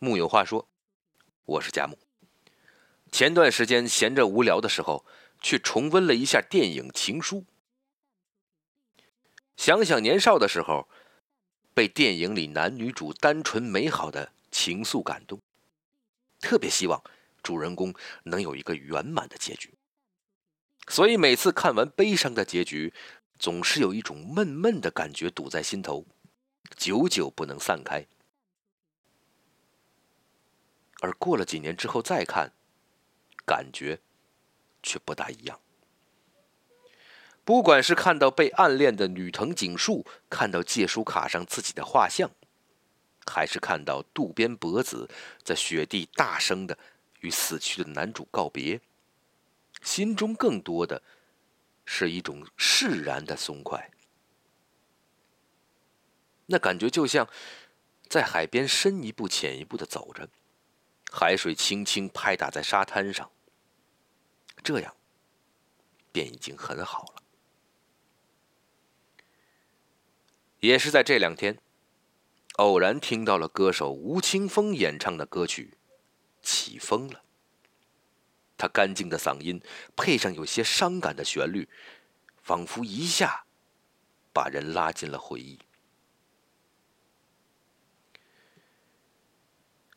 木有话说，我是佳木。前段时间闲着无聊的时候，去重温了一下电影《情书》，想想年少的时候，被电影里男女主单纯美好的情愫感动，特别希望主人公能有一个圆满的结局。所以每次看完悲伤的结局，总是有一种闷闷的感觉堵在心头，久久不能散开。而过了几年之后再看，感觉却不大一样。不管是看到被暗恋的女藤井树，看到借书卡上自己的画像，还是看到渡边博子在雪地大声的与死去的男主告别，心中更多的是一种释然的松快。那感觉就像在海边深一步浅一步的走着。海水轻轻拍打在沙滩上，这样便已经很好了。也是在这两天，偶然听到了歌手吴青峰演唱的歌曲《起风了》。他干净的嗓音配上有些伤感的旋律，仿佛一下把人拉进了回忆。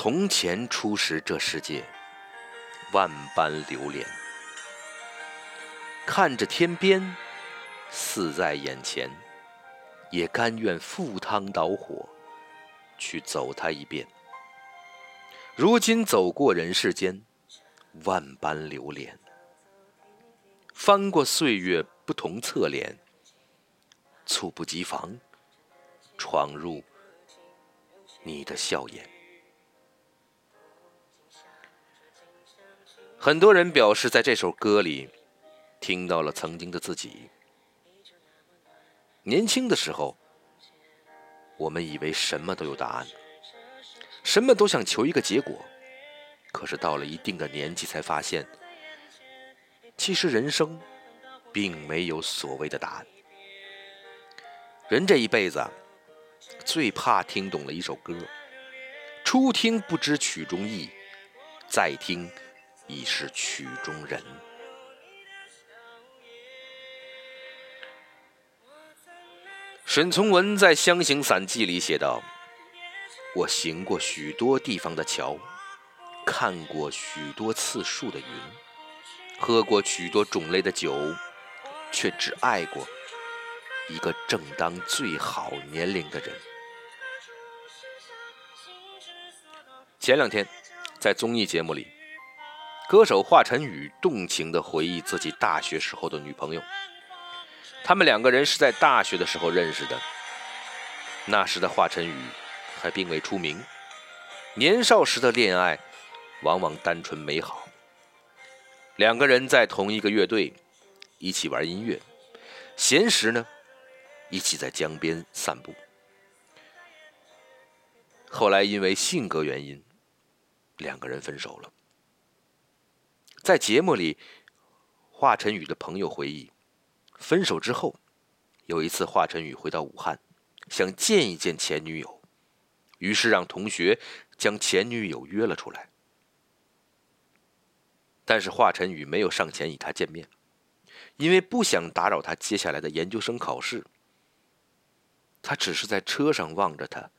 从前初识这世界，万般流连。看着天边，似在眼前，也甘愿赴汤蹈火，去走它一遍。如今走过人世间，万般流连。翻过岁月不同侧脸，猝不及防，闯入你的笑颜。很多人表示，在这首歌里听到了曾经的自己。年轻的时候，我们以为什么都有答案，什么都想求一个结果。可是到了一定的年纪，才发现，其实人生并没有所谓的答案。人这一辈子，最怕听懂了一首歌，初听不知曲中意，再听。已是曲中人。沈从文在《湘行散记》里写道：“我行过许多地方的桥，看过许多次数的云，喝过许多种类的酒，却只爱过一个正当最好年龄的人。”前两天，在综艺节目里。歌手华晨宇动情地回忆自己大学时候的女朋友，他们两个人是在大学的时候认识的。那时的华晨宇还并未出名，年少时的恋爱往往单纯美好。两个人在同一个乐队，一起玩音乐，闲时呢，一起在江边散步。后来因为性格原因，两个人分手了。在节目里，华晨宇的朋友回忆，分手之后，有一次华晨宇回到武汉，想见一见前女友，于是让同学将前女友约了出来。但是华晨宇没有上前与她见面，因为不想打扰他接下来的研究生考试。他只是在车上望着她，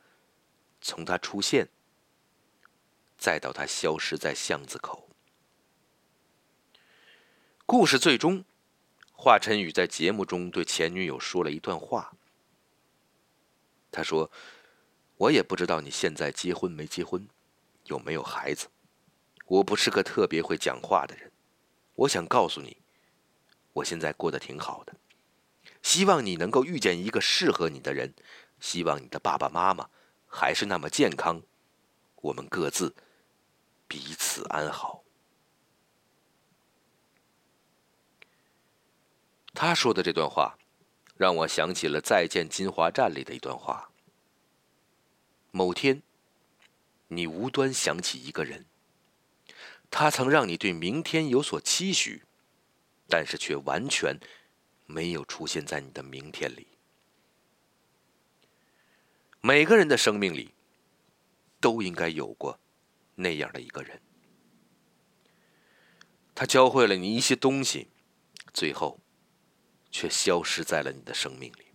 从她出现，再到她消失在巷子口。故事最终，华晨宇在节目中对前女友说了一段话。他说：“我也不知道你现在结婚没结婚，有没有孩子。我不是个特别会讲话的人。我想告诉你，我现在过得挺好的。希望你能够遇见一个适合你的人。希望你的爸爸妈妈还是那么健康，我们各自彼此安好。他说的这段话，让我想起了《再见金华站》里的一段话。某天，你无端想起一个人，他曾让你对明天有所期许，但是却完全没有出现在你的明天里。每个人的生命里，都应该有过那样的一个人，他教会了你一些东西，最后。却消失在了你的生命里。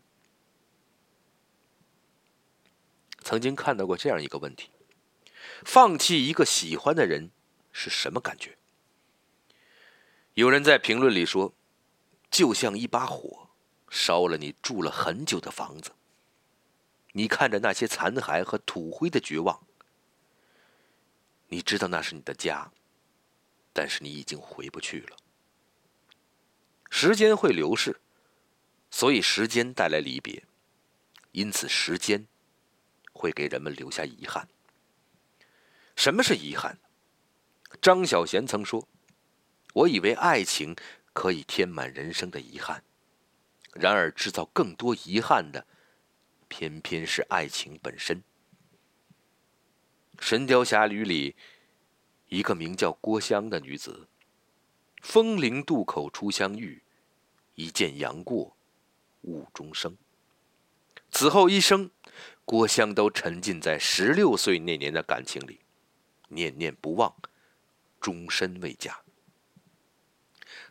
曾经看到过这样一个问题：放弃一个喜欢的人是什么感觉？有人在评论里说，就像一把火烧了你住了很久的房子，你看着那些残骸和土灰的绝望，你知道那是你的家，但是你已经回不去了。时间会流逝。所以，时间带来离别，因此时间会给人们留下遗憾。什么是遗憾？张小娴曾说：“我以为爱情可以填满人生的遗憾，然而制造更多遗憾的，偏偏是爱情本身。”《神雕侠侣》里，一个名叫郭襄的女子，风陵渡口初相遇，一见杨过。误终生。此后一生，郭襄都沉浸在十六岁那年的感情里，念念不忘，终身未嫁。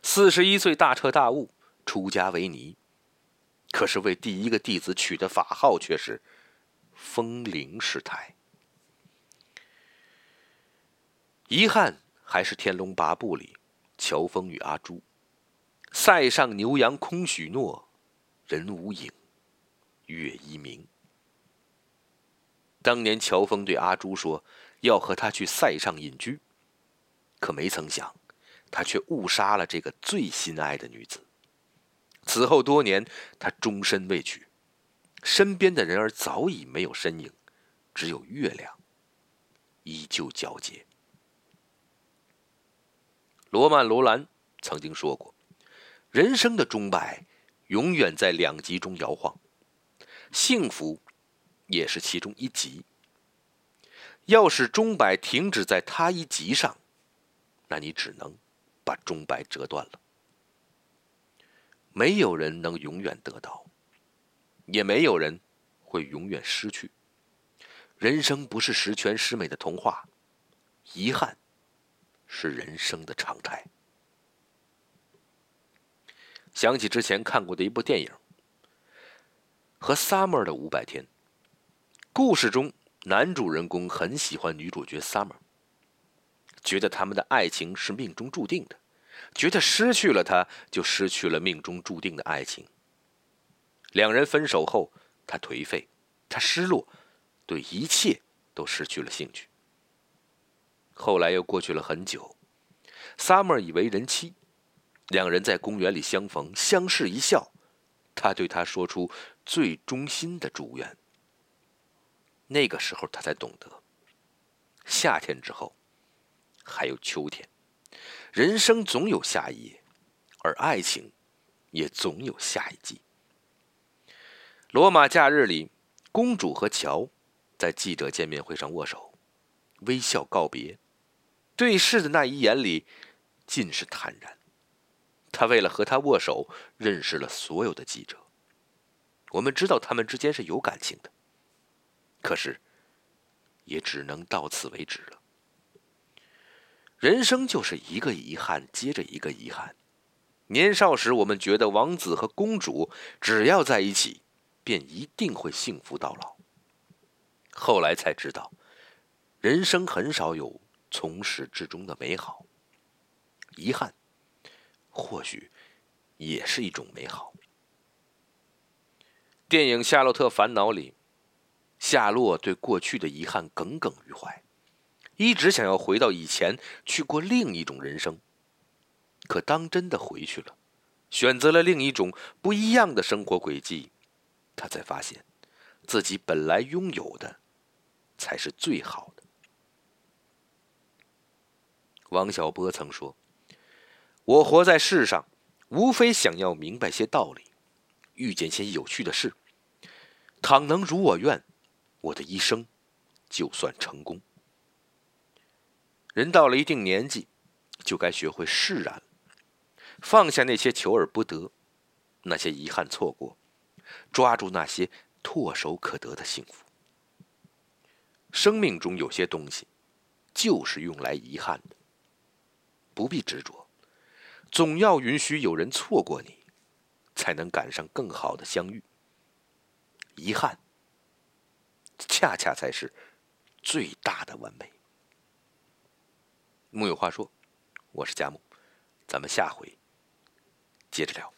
四十一岁大彻大悟，出家为尼，可是为第一个弟子取的法号却是风铃师太。遗憾还是《天龙八部》里乔峰与阿朱，塞上牛羊空许诺。人无影，月已明。当年乔峰对阿朱说要和他去塞上隐居，可没曾想，他却误杀了这个最心爱的女子。此后多年，他终身未娶，身边的人儿早已没有身影，只有月亮依旧皎洁。罗曼·罗兰曾经说过：“人生的钟摆。”永远在两极中摇晃，幸福也是其中一极。要使钟摆停止在它一极上，那你只能把钟摆折断了。没有人能永远得到，也没有人会永远失去。人生不是十全十美的童话，遗憾是人生的常态。想起之前看过的一部电影《和 Summer 的五百天》，故事中男主人公很喜欢女主角 Summer，觉得他们的爱情是命中注定的，觉得失去了她就失去了命中注定的爱情。两人分手后，他颓废，他失落，对一切都失去了兴趣。后来又过去了很久，Summer 已为人妻。两人在公园里相逢，相视一笑，他对她说出最衷心的祝愿。那个时候，他才懂得，夏天之后还有秋天，人生总有下一页，而爱情也总有下一季。罗马假日里，公主和乔在记者见面会上握手，微笑告别，对视的那一眼里尽是坦然。他为了和他握手，认识了所有的记者。我们知道他们之间是有感情的，可是，也只能到此为止了。人生就是一个遗憾接着一个遗憾。年少时，我们觉得王子和公主只要在一起，便一定会幸福到老。后来才知道，人生很少有从始至终的美好，遗憾。或许，也是一种美好。电影《夏洛特烦恼》里，夏洛对过去的遗憾耿耿于怀，一直想要回到以前，去过另一种人生。可当真的回去了，选择了另一种不一样的生活轨迹，他才发现，自己本来拥有的，才是最好的。王小波曾说：“我活在世上，无非想要明白些道理，遇见些有趣的事。倘能如我愿，我的一生就算成功。”人到了一定年纪，就该学会释然，放下那些求而不得，那些遗憾错过，抓住那些唾手可得的幸福。生命中有些东西，就是用来遗憾的。不必执着，总要允许有人错过你，才能赶上更好的相遇。遗憾，恰恰才是最大的完美。木有话说，我是佳木，咱们下回接着聊。